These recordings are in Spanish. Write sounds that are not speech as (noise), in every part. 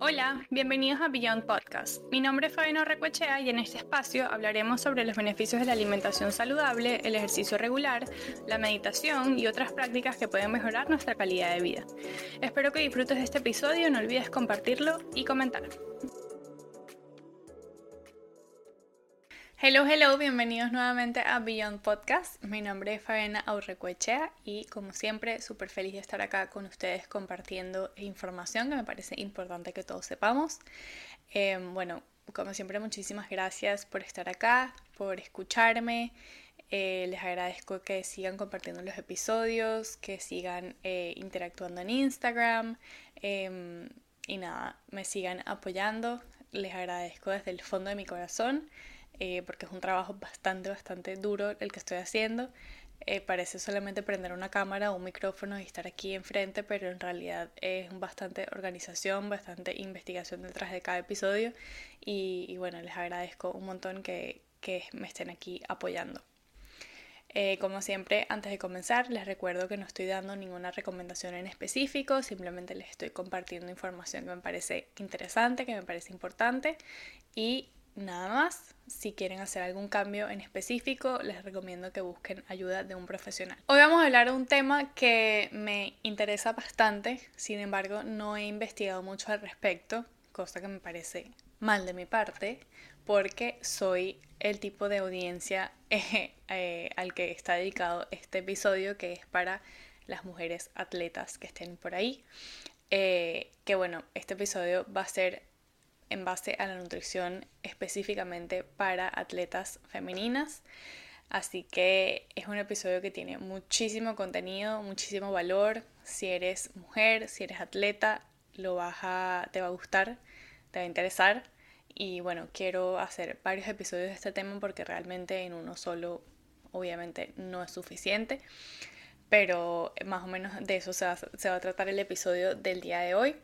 Hola, bienvenidos a Beyond Podcast. Mi nombre es Fabiano Recuechea y en este espacio hablaremos sobre los beneficios de la alimentación saludable, el ejercicio regular, la meditación y otras prácticas que pueden mejorar nuestra calidad de vida. Espero que disfrutes de este episodio, no olvides compartirlo y comentar. Hello, hello, bienvenidos nuevamente a Beyond Podcast. Mi nombre es Fabiana Aurrecuechea y como siempre súper feliz de estar acá con ustedes compartiendo información que me parece importante que todos sepamos. Em, bueno, como siempre muchísimas gracias por estar acá, por escucharme. Eh, les agradezco que sigan compartiendo los episodios, que sigan eh, interactuando en Instagram em, y nada, me sigan apoyando. Les agradezco desde el fondo de mi corazón. Eh, porque es un trabajo bastante, bastante duro el que estoy haciendo. Eh, parece solamente prender una cámara o un micrófono y estar aquí enfrente, pero en realidad es bastante organización, bastante investigación detrás de cada episodio y, bueno, les agradezco un montón que, que me estén aquí apoyando. Eh, como siempre, antes de comenzar, les recuerdo que no estoy dando ninguna recomendación en específico, simplemente les estoy compartiendo información que me parece interesante, que me parece importante y nada más. Si quieren hacer algún cambio en específico, les recomiendo que busquen ayuda de un profesional. Hoy vamos a hablar de un tema que me interesa bastante, sin embargo no he investigado mucho al respecto, cosa que me parece mal de mi parte, porque soy el tipo de audiencia (laughs) eh, al que está dedicado este episodio, que es para las mujeres atletas que estén por ahí. Eh, que bueno, este episodio va a ser en base a la nutrición específicamente para atletas femeninas. Así que es un episodio que tiene muchísimo contenido, muchísimo valor. Si eres mujer, si eres atleta, lo vas a, te va a gustar, te va a interesar. Y bueno, quiero hacer varios episodios de este tema porque realmente en uno solo obviamente no es suficiente. Pero más o menos de eso se va, se va a tratar el episodio del día de hoy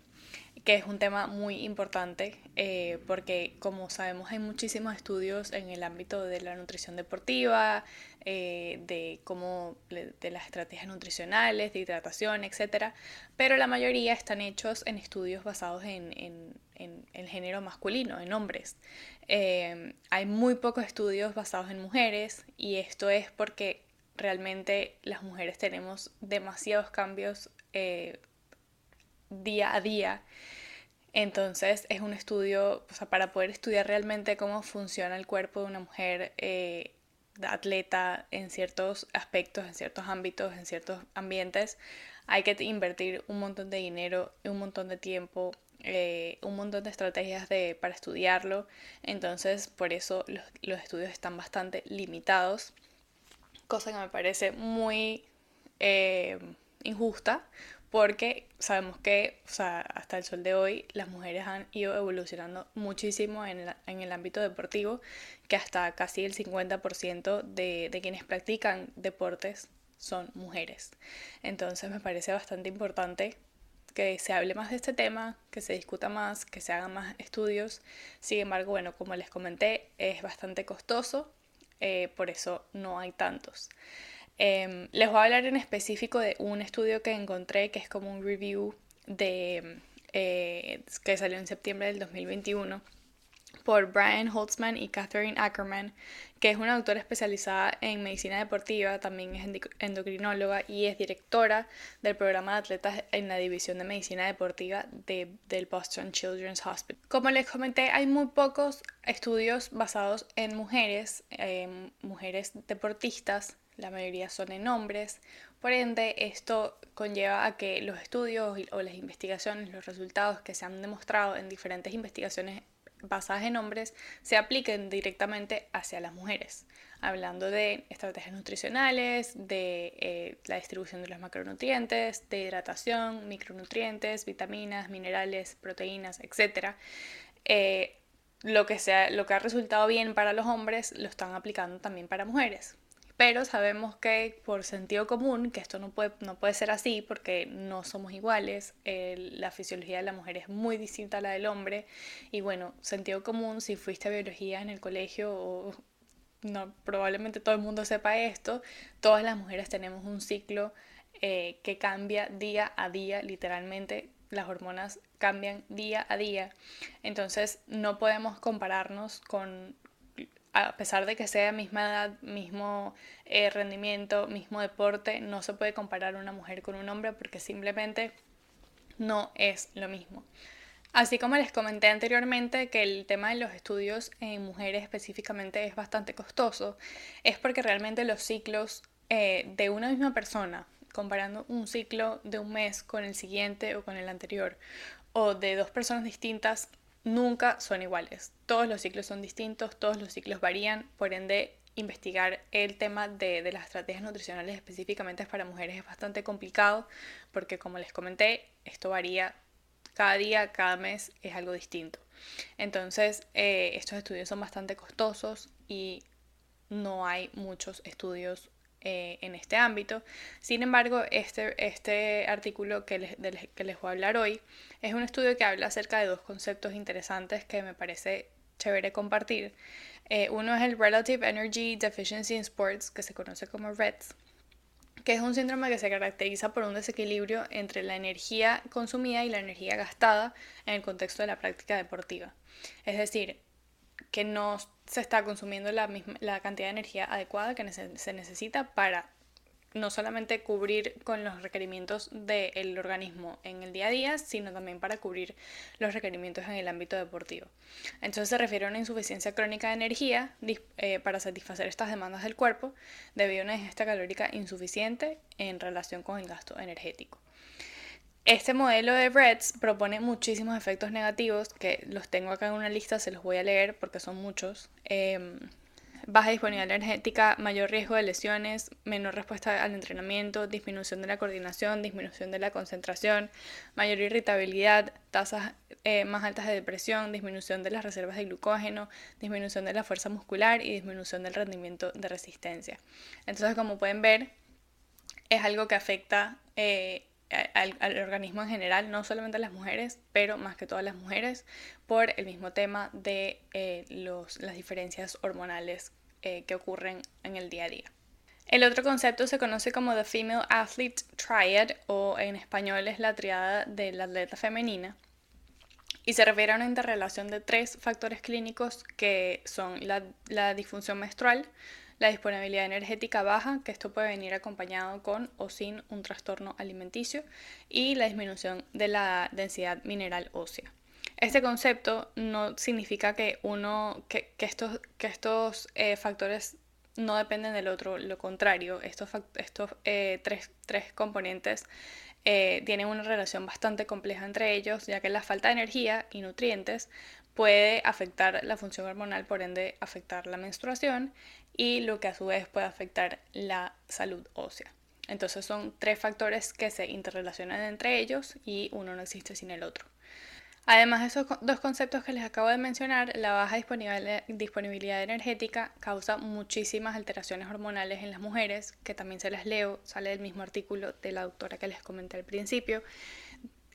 que es un tema muy importante eh, porque como sabemos hay muchísimos estudios en el ámbito de la nutrición deportiva, eh, de cómo de las estrategias nutricionales, de hidratación, etc. Pero la mayoría están hechos en estudios basados en, en, el género masculino, en hombres. Eh, hay muy pocos estudios basados en mujeres y esto es porque realmente las mujeres tenemos demasiados cambios día a día. Entonces es un estudio, o sea, para poder estudiar realmente cómo funciona el cuerpo de una mujer eh, atleta en ciertos aspectos, en ciertos ámbitos, en ciertos ambientes, hay que invertir un montón de dinero, un montón de tiempo, eh, un montón de estrategias de, para estudiarlo. Entonces por eso los, los estudios están bastante limitados, cosa que me parece muy eh, injusta porque sabemos que o sea, hasta el sol de hoy las mujeres han ido evolucionando muchísimo en, en el ámbito deportivo, que hasta casi el 50% de, de quienes practican deportes son mujeres. Entonces me parece bastante importante que se hable más de este tema, que se discuta más, que se hagan más estudios. Sin embargo, bueno, como les comenté, es bastante costoso, eh, por eso no hay tantos. Em, les voy a hablar en específico de un estudio que encontré que es como un review de, eh, que salió en septiembre del 2021 por Brian Holtzman y Catherine Ackerman, que es una doctora especializada en medicina deportiva, también es endocrinóloga y es directora del programa de atletas en la división de medicina deportiva de, del Boston Children's Hospital. Como les comenté, hay muy pocos estudios basados en mujeres, em, mujeres deportistas la mayoría son en hombres. Por ende, esto conlleva a que los estudios o las investigaciones, los resultados que se han demostrado en diferentes investigaciones basadas en hombres, se apliquen directamente hacia las mujeres, hablando de estrategias nutricionales, de eh, la distribución de los macronutrientes, de hidratación, micronutrientes, vitaminas, minerales, proteínas, etc. Eh, lo, que sea, lo que ha resultado bien para los hombres lo están aplicando también para mujeres. Pero sabemos que por sentido común, que esto no puede, no puede ser así porque no somos iguales, la fisiología de la mujer es muy distinta a la del hombre y bueno, sentido común, si fuiste a biología en el colegio no, probablemente todo el mundo sepa esto, todas las mujeres tenemos un ciclo eh, que cambia día a día, literalmente las hormonas cambian día a día. Entonces no podemos compararnos con, a pesar de que sea misma edad, mismo eh, rendimiento, mismo deporte, no se puede comparar una mujer con un hombre porque simplemente no es lo mismo. Así como les comenté anteriormente que el tema de los estudios en mujeres específicamente es bastante costoso, es porque realmente los ciclos eh, de una misma persona, comparando un ciclo de un mes con el siguiente o con el anterior, o de dos personas distintas, nunca son iguales. Todos los ciclos son distintos, todos los ciclos varían, por ende investigar el tema de, de, las estrategias nutricionales específicamente para mujeres es bastante complicado porque como les comenté, esto varía cada día, cada mes es algo distinto. Entonces, eh, estos estudios son bastante costosos y no hay muchos estudios eh, en este ámbito. Sin embargo, este, este artículo que les, que les voy a hablar hoy es un estudio que habla acerca de dos conceptos interesantes que me parece chévere compartir. Eh, uno es el Relative Energy Deficiency in Sports, que se conoce como REDS, que es un síndrome que se caracteriza por un desequilibrio entre la energía consumida y la energía gastada en el contexto de la práctica deportiva. Es decir, que no se está consumiendo la, misma, la cantidad de energía adecuada que se necesita para no solamente cubrir con los requerimientos del organismo en el día a día, sino también para cubrir los requerimientos en el ámbito deportivo. Entonces se refiere a una insuficiencia crónica de energía eh, para satisfacer estas demandas del cuerpo debido a una ingesta calórica insuficiente en relación con el gasto energético. Este modelo de Breads propone muchísimos efectos negativos que los tengo acá en una lista, se los voy a leer porque son muchos. Em, baja disponibilidad energética, mayor riesgo de lesiones, menor respuesta al entrenamiento, disminución de la coordinación, disminución de la concentración, mayor irritabilidad, tasas eh, más altas de depresión, disminución de las reservas de glucógeno, disminución de la fuerza muscular y disminución del rendimiento de resistencia. Entonces, como pueden ver, es algo que afecta eh, al, organismo en general, no solamente a las mujeres, pero más que todas las mujeres, por el mismo tema de eh, las diferencias hormonales eh, que ocurren en el día a día. El otro concepto se conoce como The Female Athlete Triad o en español es la triada de la atleta femenina y se refiere a una interrelación de tres factores clínicos que son la disfunción menstrual, la disponibilidad energética baja, que esto puede venir acompañado con o sin un trastorno alimenticio, y la disminución de la densidad mineral ósea. Este concepto no significa que uno, que, estos, que estos eh, factores no dependen del otro, lo contrario, estos, estos eh, tres, tres, componentes eh, tienen una relación bastante compleja entre ellos, ya que la falta de energía y nutrientes puede afectar la función hormonal, por ende afectar la menstruación y lo que a su vez puede afectar la salud ósea. Entonces son tres factores que se interrelacionan entre ellos y uno no existe sin el otro. Además de esos dos conceptos que les acabo de mencionar, la baja disponibilidad energética causa muchísimas alteraciones hormonales en las mujeres, que también se las leo, sale del mismo artículo de la doctora que les comenté al principio,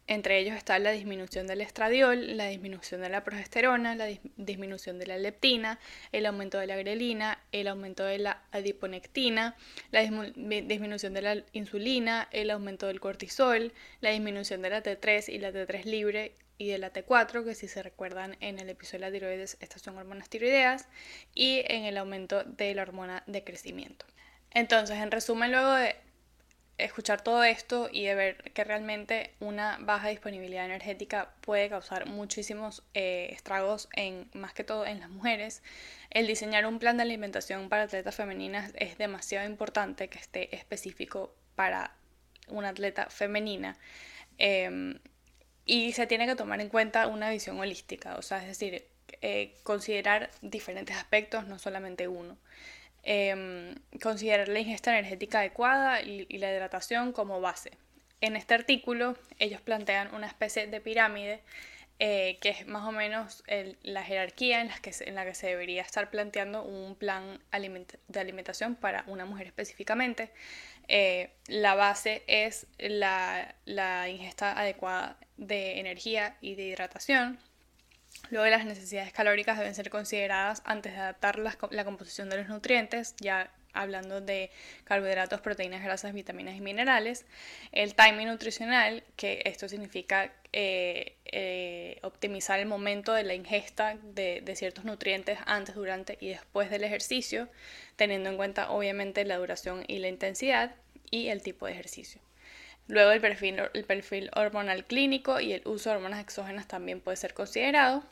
entre ellos está la disminución del estradiol, la disminución de la progesterona, la disminución de la leptina, el aumento de la grelina, el aumento de la adiponectina, la disminución de la insulina, el aumento del cortisol, la disminución de la T3 y la T3 libre y de la T4, que si se recuerdan en el episodio de la tiroides, estas son hormonas tiroideas, y en el aumento de la hormona de crecimiento. Entonces, en resumen, luego de escuchar todo esto y de ver que realmente una baja disponibilidad energética puede causar muchísimos eh, estragos en más que todo en las mujeres, el diseñar un plan de alimentación para atletas femeninas es demasiado importante que esté específico para una atleta femenina. Em, y se tiene que tomar en cuenta una visión holística, o sea, es decir, eh, considerar diferentes aspectos, no solamente uno. Em, considerar la ingesta energética adecuada y, la hidratación como base. En este artículo ellos plantean una especie de pirámide eh, que es más o menos la jerarquía en la, que se, debería estar planteando un plan de alimentación para una mujer específicamente. Eh, la base es la, la ingesta adecuada de energía y de hidratación. Luego las necesidades calóricas deben ser consideradas antes de adaptar la, composición de los nutrientes, ya hablando de carbohidratos, proteínas, grasas, vitaminas y minerales. El timing nutricional, que esto significa eh, eh, optimizar el momento de la ingesta de, de, ciertos nutrientes antes, durante y después del ejercicio, teniendo en cuenta obviamente la duración y la intensidad y el tipo de ejercicio. Luego el perfil, el perfil hormonal clínico y el uso de hormonas exógenas también puede ser considerado.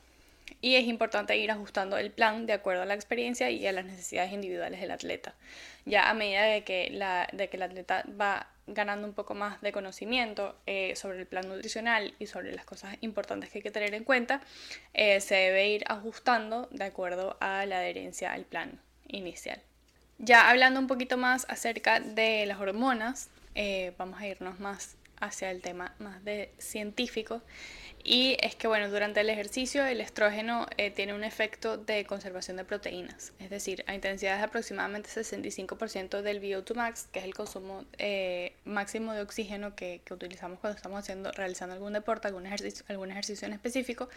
Y es importante ir ajustando el plan de acuerdo a la experiencia y a las necesidades individuales del atleta. Ya a medida de que, la, de que el atleta va ganando un poco más de conocimiento eh, sobre el plan nutricional y sobre las cosas importantes que hay que tener en cuenta, eh, se debe ir ajustando de acuerdo a la adherencia al plan inicial. Ya hablando un poquito más acerca de las hormonas, eh, vamos a irnos más hacia el tema más de científico. Y es que, bueno, durante el ejercicio el estrógeno eh, tiene un efecto de conservación de proteínas, es decir, a intensidades de aproximadamente 65% del VO2 max, que es el consumo eh, máximo de oxígeno que, utilizamos cuando estamos haciendo, realizando algún deporte, algún ejercicio, algún ejercicio en específico,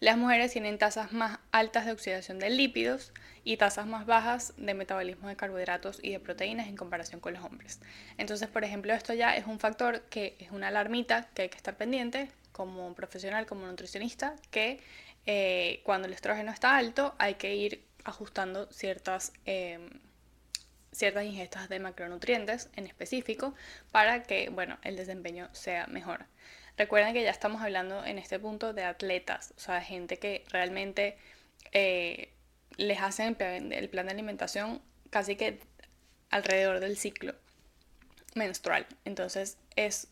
las mujeres tienen tasas más altas de oxidación de lípidos y tasas más bajas de metabolismo de carbohidratos y de proteínas en comparación con los hombres. Entonces, por ejemplo, esto ya es un factor que es una alarmita que hay que estar pendiente como profesional, como nutricionista, que eh, cuando el estrógeno está alto hay que ir ajustando ciertas, em, ciertas ingestas de macronutrientes en específico para que bueno, el desempeño sea mejor. Recuerden que ya estamos hablando en este punto de atletas, o sea, gente que realmente eh, les hacen el plan de alimentación casi que alrededor del ciclo menstrual. Entonces es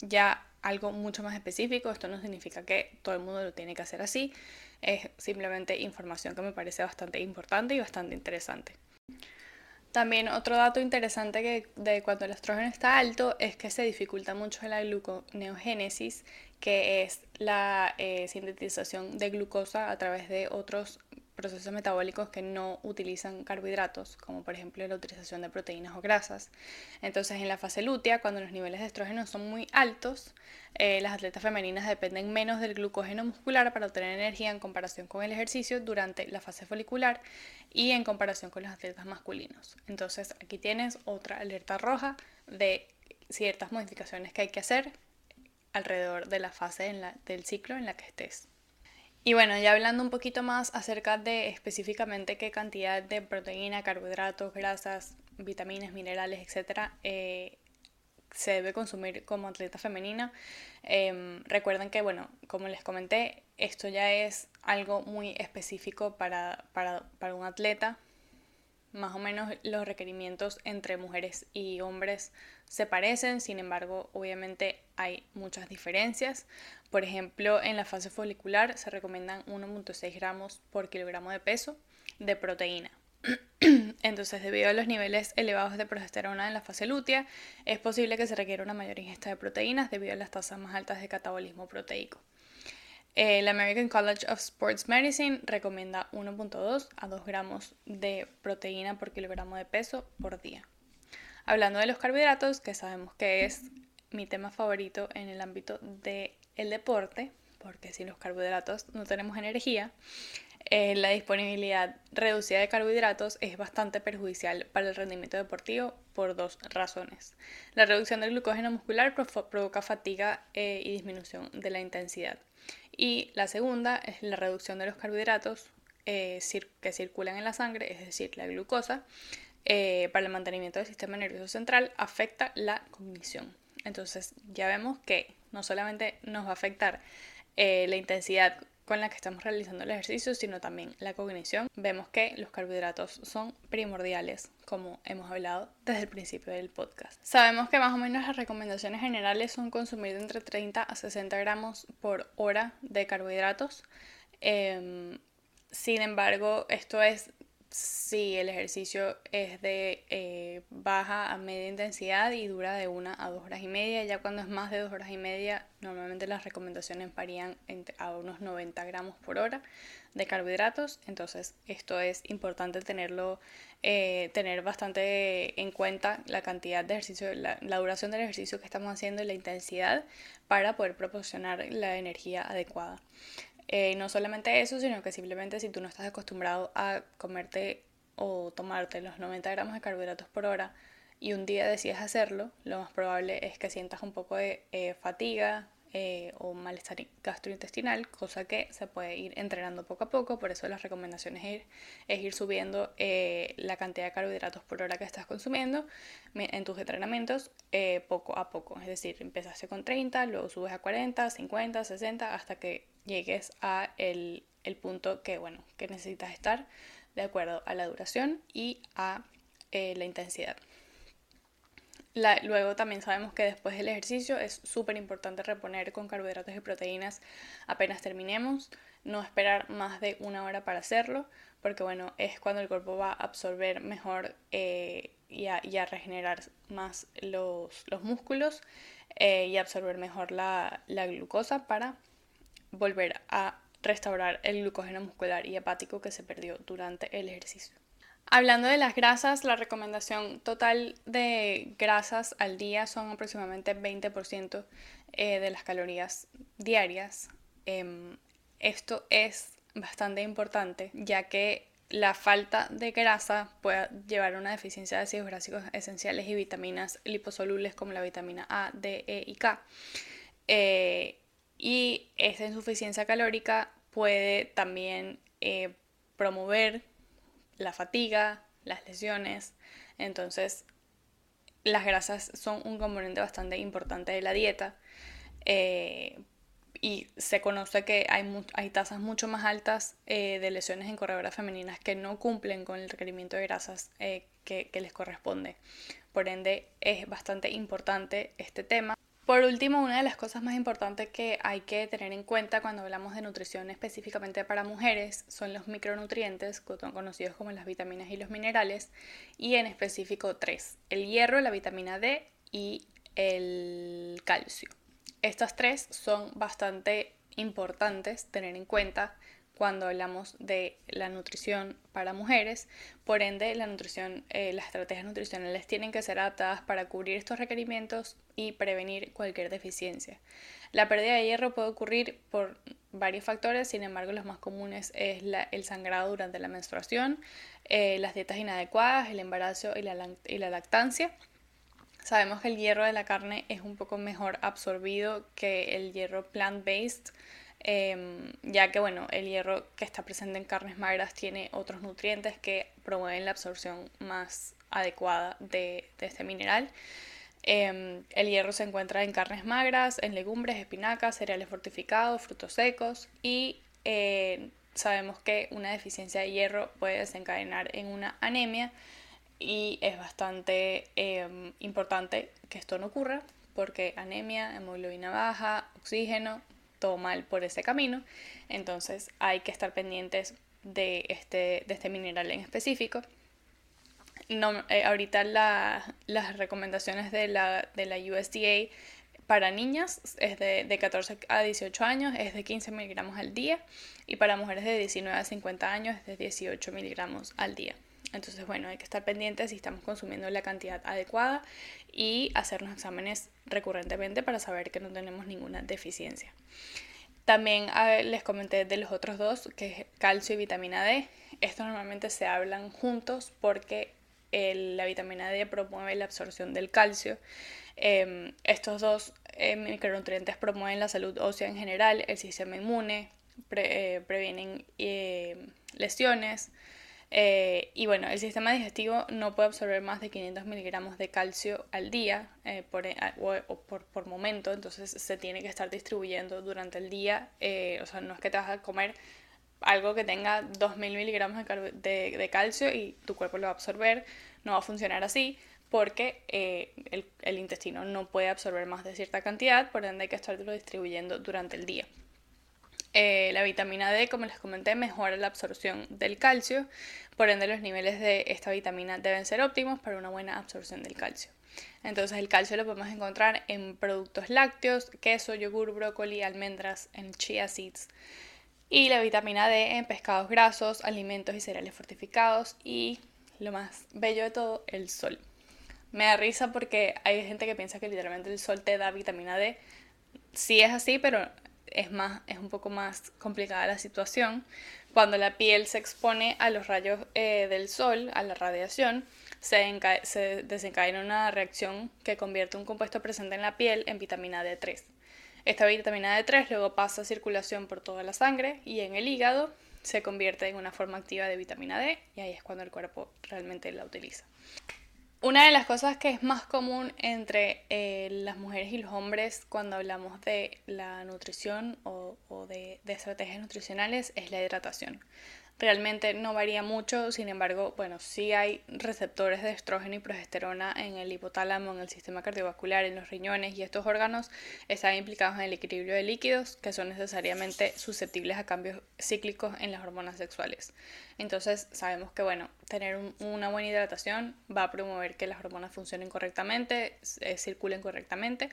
ya algo mucho más específico. Esto no significa que todo el mundo lo tiene que hacer así. Es simplemente información que me parece bastante importante y bastante interesante. También otro dato interesante que de cuando el estrógeno está alto es que se dificulta mucho la gluconeogénesis, que es la eh, sintetización de glucosa a través de otros procesos metabólicos que no utilizan carbohidratos, como por ejemplo la utilización de proteínas o grasas. Entonces, en la fase lútea, cuando los niveles de estrógeno son muy altos, eh, las atletas femeninas dependen menos del glucógeno muscular para obtener energía en comparación con el ejercicio durante la fase folicular y en comparación con los atletas masculinos. Entonces, aquí tienes otra alerta roja de ciertas modificaciones que hay que hacer alrededor de la fase del ciclo en la que estés. Y bueno, ya hablando un poquito más acerca de específicamente qué cantidad de proteína, carbohidratos, grasas, vitaminas, minerales, etcétera, eh, se debe consumir como atleta femenina. Em, recuerden que, bueno, como les comenté, esto ya es algo muy específico para, para, para un atleta. Más o menos los requerimientos entre mujeres y hombres se parecen, sin embargo, obviamente hay muchas diferencias. Por ejemplo, en la fase folicular se recomiendan 1.6 gramos por kilogramo de peso de proteína. (clears throat) Entonces, debido a los niveles elevados de progesterona en la fase lútea, es posible que se requiera una mayor ingesta de proteínas debido a las tasas más altas de catabolismo proteico. El American College of Sports Medicine recomienda 1.2 a 2 gramos de proteína por kilogramo de peso por día. Hablando de los carbohidratos, que sabemos que es mi tema favorito en el ámbito del deporte, porque sin los carbohidratos no tenemos energía, eh, la disponibilidad reducida de carbohidratos es bastante perjudicial para el rendimiento deportivo por dos razones. La reducción del glucógeno muscular provoca fatiga eh, y disminución de la intensidad. Y la segunda es la reducción de los carbohidratos eh, que circulan en la sangre, es decir, la glucosa, para el mantenimiento del sistema nervioso central afecta la cognición. Entonces ya vemos que no solamente nos va a afectar eh, la intensidad con la que estamos realizando el ejercicio, sino también la cognición. Vemos que los carbohidratos son primordiales, como hemos hablado desde el principio del podcast. Sabemos que más o menos las recomendaciones generales son consumir entre 30 a 60 gramos por hora de carbohidratos. Em, sin embargo, esto es si el ejercicio es de eh, baja a media intensidad y dura de una a dos horas y media. Ya cuando es más de dos horas y media, normalmente las recomendaciones varían a unos 90 gramos por hora de carbohidratos. Entonces, esto es importante tenerlo, eh, tener bastante en cuenta la cantidad de ejercicio, la, la duración del ejercicio que estamos haciendo y la intensidad para poder proporcionar la energía adecuada. Eh, no solamente eso, sino que simplemente si tú no estás acostumbrado a comerte o tomarte los 90 gramos de carbohidratos por hora y un día decides hacerlo, lo más probable es que sientas un poco de eh, fatiga, eh, o malestar gastrointestinal, cosa que se puede ir entrenando poco a poco, por eso las recomendaciones es ir, es ir subiendo la cantidad de carbohidratos por hora que estás consumiendo en tus entrenamientos poco a poco, es decir, empezaste con 30, luego subes a 40, 50, 60, hasta que llegues a el, el punto que, bueno, que necesitas estar de acuerdo a la duración y a la intensidad. Luego también sabemos que después del ejercicio es súper importante reponer con carbohidratos y proteínas apenas terminemos, no esperar más de una hora para hacerlo, porque bueno, es cuando el cuerpo va a absorber mejor eh, y, a, regenerar más los, músculos eh, y absorber mejor la, la glucosa para volver a restaurar el glucógeno muscular y hepático que se perdió durante el ejercicio. Hablando de las grasas, la recomendación total de grasas al día son aproximadamente 20% eh, de las calorías diarias. Em, esto es bastante importante ya que la falta de grasa puede llevar a una deficiencia de ácidos básicos esenciales y vitaminas liposolubles como la vitamina A, D, E y K. Eh, y esta insuficiencia calórica puede también eh, promover la fatiga, las lesiones. Entonces, las grasas son un componente bastante importante de la dieta. Eh, y se conoce que hay, hay tasas mucho más altas eh, de lesiones en corredoras femeninas que no cumplen con el requerimiento de grasas eh, que les corresponde. Por ende, es bastante importante este tema. Por último, una de las cosas más importantes que hay que tener en cuenta cuando hablamos de nutrición específicamente para mujeres son los micronutrientes, conocidos como las vitaminas y los minerales, y en específico tres, el hierro, la vitamina D y el calcio. Estas tres son bastante importantes tener en cuenta cuando hablamos de la nutrición para mujeres. Por ende, eh, las estrategias nutricionales tienen que ser adaptadas para cubrir estos requerimientos y prevenir cualquier deficiencia. La pérdida de hierro puede ocurrir por varios factores, sin embargo los más comunes es el sangrado durante la menstruación, eh, las dietas inadecuadas, el embarazo y la lactancia. Sabemos que el hierro de la carne es un poco mejor absorbido que el hierro plant-based, Em, ya que bueno, el hierro que está presente en carnes magras tiene otros nutrientes que promueven la absorción más adecuada de, este mineral. Em, el hierro se encuentra en carnes magras, en legumbres, espinacas, cereales fortificados, frutos secos y eh, sabemos que una deficiencia de hierro puede desencadenar en una anemia y es bastante em, importante que esto no ocurra porque anemia, hemoglobina baja, oxígeno todo mal por ese camino. Entonces hay que estar pendientes de este, de este mineral en específico. No, eh, ahorita las recomendaciones de la, de la USDA para niñas es de, de, 14 a 18 años, es de 15 miligramos al día y para mujeres de 19 a 50 años es de 18 miligramos al día. Entonces, bueno, hay que estar pendientes si estamos consumiendo la cantidad adecuada y hacernos exámenes recurrentemente para saber que no tenemos ninguna deficiencia. También les comenté de los otros dos, que es calcio y vitamina D. Estos normalmente se hablan juntos porque la vitamina D promueve la absorción del calcio. Em, estos dos eh, micronutrientes promueven la salud ósea en general, el sistema inmune, eh, previenen eh, lesiones, eh, y bueno, el sistema digestivo no puede absorber más de 500 miligramos de calcio al día eh, por, eh, o, por, momento, entonces se tiene que estar distribuyendo durante el día. o sea, no es que te vas a comer algo que tenga 2000 miligramos de, de, calcio y tu cuerpo lo va a absorber, no va a funcionar así porque el, el intestino no puede absorber más de cierta cantidad, por ende hay que estarlo distribuyendo durante el día. Eh, la vitamina D, como les comenté, mejora la absorción del calcio, por ende los niveles de esta vitamina deben ser óptimos para una buena absorción del calcio. Entonces el calcio lo podemos encontrar en productos lácteos, queso, yogur, brócoli, almendras, en chia seeds. Y la vitamina D en pescados grasos, alimentos y cereales fortificados y lo más bello de todo, el sol. Me da risa porque hay gente que piensa que literalmente el sol te da vitamina D. Sí es así, pero es, más, es un poco más complicada la situación. Cuando la piel se expone a los rayos eh, del sol, a la radiación, se, se desencadena una reacción que convierte un compuesto presente en la piel en vitamina D3. Esta vitamina D3 luego pasa a circulación por toda la sangre y en el hígado se convierte en una forma activa de vitamina D y ahí es cuando el cuerpo realmente la utiliza. Una de las cosas que es más común entre eh, las mujeres y los hombres cuando hablamos de la nutrición o, de, de, estrategias nutricionales es la hidratación. Realmente no varía mucho, sin embargo, bueno, sí hay receptores de estrógeno y progesterona en el hipotálamo, en el sistema cardiovascular, en los riñones y estos órganos están implicados en el equilibrio de líquidos que son necesariamente susceptibles a cambios cíclicos en las hormonas sexuales. Entonces sabemos que bueno, tener una buena hidratación va a promover que las hormonas funcionen correctamente, eh, circulen correctamente,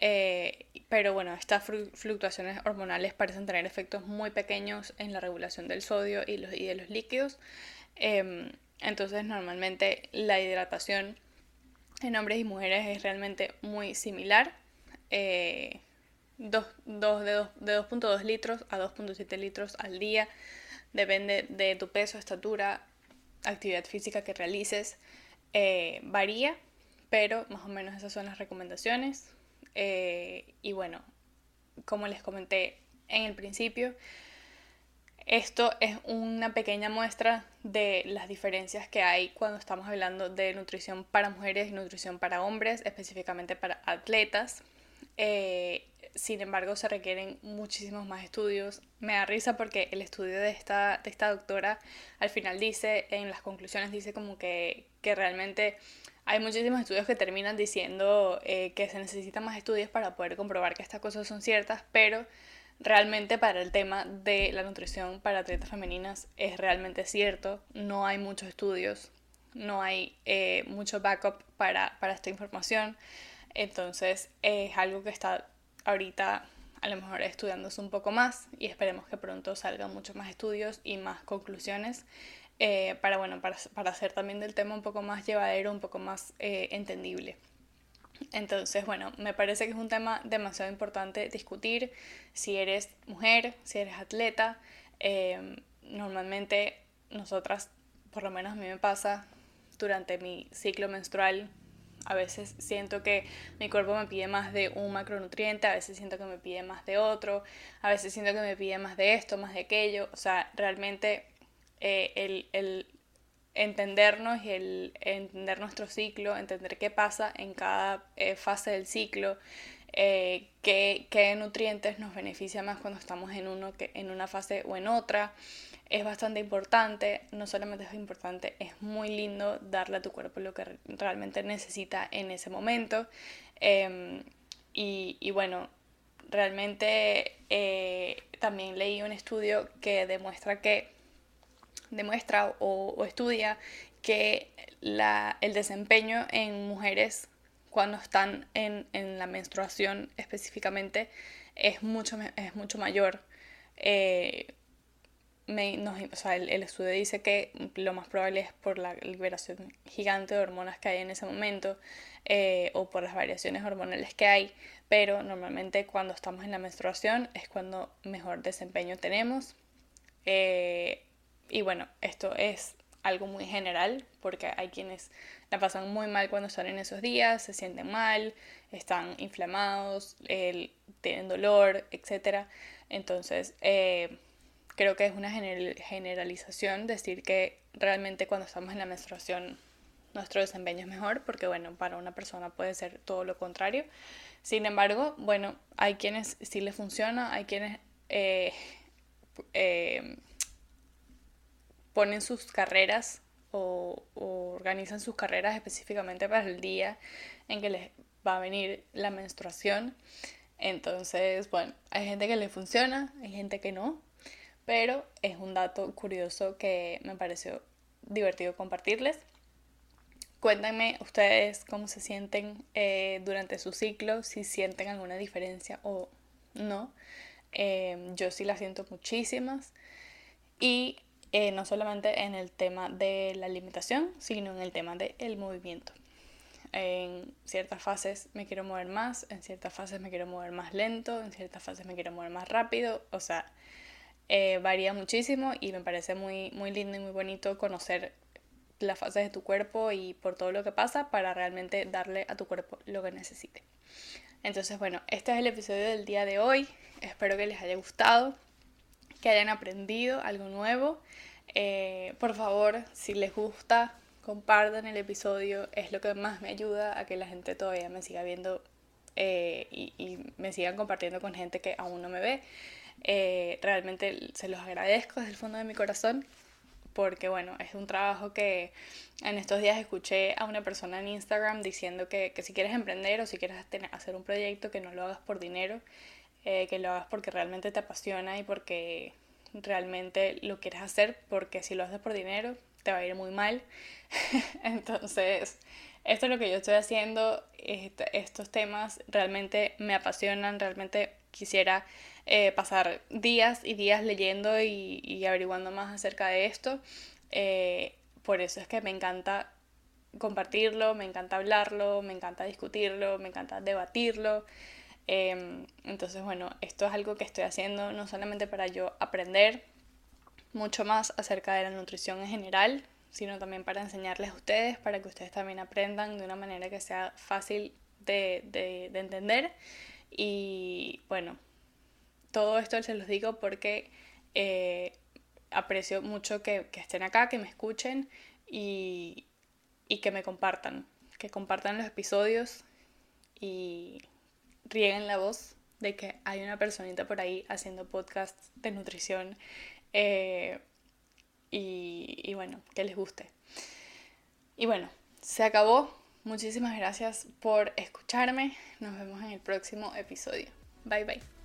eh, pero bueno, estas fluctuaciones hormonales parecen tener efectos muy pequeños en la regulación del sodio y, los, y de los líquidos. Em, entonces normalmente la hidratación en hombres y mujeres es realmente muy similar. Eh, dos, dos, de 2.2 litros a 2.7 litros al día depende de tu peso, estatura, actividad física que realices, eh, varía, pero más o menos esas son las recomendaciones. Eh, y bueno, como les comenté en el principio, esto es una pequeña muestra de las diferencias que hay cuando estamos hablando de nutrición para mujeres y nutrición para hombres, específicamente para atletas. Eh, sin embargo, se requieren muchísimos más estudios. Me da risa porque el estudio de esta, de esta doctora al final dice, en las conclusiones dice como que, que realmente hay muchísimos estudios que terminan diciendo eh, que se necesitan más estudios para poder comprobar que estas cosas son ciertas, pero realmente para el tema de la nutrición para atletas femeninas es realmente cierto. No hay muchos estudios, no hay eh, mucho backup para, para esta información. Entonces es algo que está ahorita a lo mejor estudiándose un poco más y esperemos que pronto salgan muchos más estudios y más conclusiones eh, para, bueno, para, para, hacer también del tema un poco más llevadero, un poco más eh, entendible. Entonces, bueno, me parece que es un tema demasiado importante discutir si eres mujer, si eres atleta. Eh, normalmente nosotras, por lo menos a mí me pasa, durante mi ciclo menstrual a veces siento que mi cuerpo me pide más de un macronutriente, a veces siento que me pide más de otro, a veces siento que me pide más de esto, más de aquello. O sea, realmente eh, el, entendernos y el entender nuestro ciclo, entender qué pasa en cada eh, fase del ciclo, eh, qué, nutrientes nos beneficia más cuando estamos en, uno que, en una fase o en otra es bastante importante, no solamente es importante, es muy lindo darle a tu cuerpo lo que realmente necesita en ese momento. Em, y, bueno, realmente eh, también leí un estudio que demuestra que demuestra o, estudia que la, el desempeño en mujeres cuando están en, la menstruación específicamente es mucho, es mucho mayor. Eh, el, estudio dice que lo más probable es por la liberación gigante de hormonas que hay en ese momento eh, o por las variaciones hormonales que hay, pero normalmente cuando estamos en la menstruación es cuando mejor desempeño tenemos. Eh, y bueno, esto es algo muy general porque hay quienes la pasan muy mal cuando están en esos días, se sienten mal, están inflamados, tienen dolor, etc. Entonces, eh, creo que es una generalización decir que realmente cuando estamos en la menstruación nuestro desempeño es mejor, porque bueno, para una persona puede ser todo lo contrario. Sin embargo, bueno, hay quienes sí les funciona, hay quienes eh, eh, ponen sus carreras o, organizan sus carreras específicamente para el día en que les va a venir la menstruación. Entonces, bueno, hay gente que le funciona, hay gente que no, pero es un dato curioso que me pareció divertido compartirles. Cuéntenme ustedes cómo se sienten eh, durante su ciclo, si sienten alguna diferencia o no. Em, yo sí la siento muchísimas. Y eh, no solamente en el tema de la alimentación, sino en el tema del movimiento. En ciertas fases me quiero mover más, en ciertas fases me quiero mover más lento, en ciertas fases me quiero mover más rápido. O sea, eh, varía muchísimo y me parece muy, muy lindo y muy bonito conocer las fases de tu cuerpo y por todo lo que pasa para realmente darle a tu cuerpo lo que necesite. Entonces, bueno, este es el episodio del día de hoy. Espero que les haya gustado, que hayan aprendido algo nuevo. Eh, por favor, si les gusta, compartan el episodio. Es lo que más me ayuda a que la gente todavía me siga viendo eh, y, me sigan compartiendo con gente que aún no me ve. Eh, realmente se los agradezco desde el fondo de mi corazón porque bueno, es un trabajo que en estos días escuché a una persona en Instagram diciendo que, si quieres emprender o si quieres hacer un proyecto, que no lo hagas por dinero, eh, que lo hagas porque realmente te apasiona y porque realmente lo quieres hacer, porque si lo haces por dinero te va a ir muy mal. (laughs) Entonces, esto es lo que yo estoy haciendo, estos temas realmente me apasionan, realmente quisiera eh, pasar días y días leyendo y, averiguando más acerca de esto. Eh, por eso es que me encanta compartirlo, me encanta hablarlo, me encanta discutirlo, me encanta debatirlo. Em, entonces, bueno, esto es algo que estoy haciendo no solamente para yo aprender mucho más acerca de la nutrición en general, sino también para enseñarles a ustedes, para que ustedes también aprendan de una manera que sea fácil de, de, de entender. Y bueno, todo esto se los digo porque eh, aprecio mucho que, estén acá, que me escuchen y, que me compartan, que compartan los episodios y rieguen la voz de que hay una personita por ahí haciendo podcasts de nutrición eh, y, y bueno, que les guste. Y bueno, se acabó. Muchísimas gracias por escucharme. Nos vemos en el próximo episodio. Bye bye.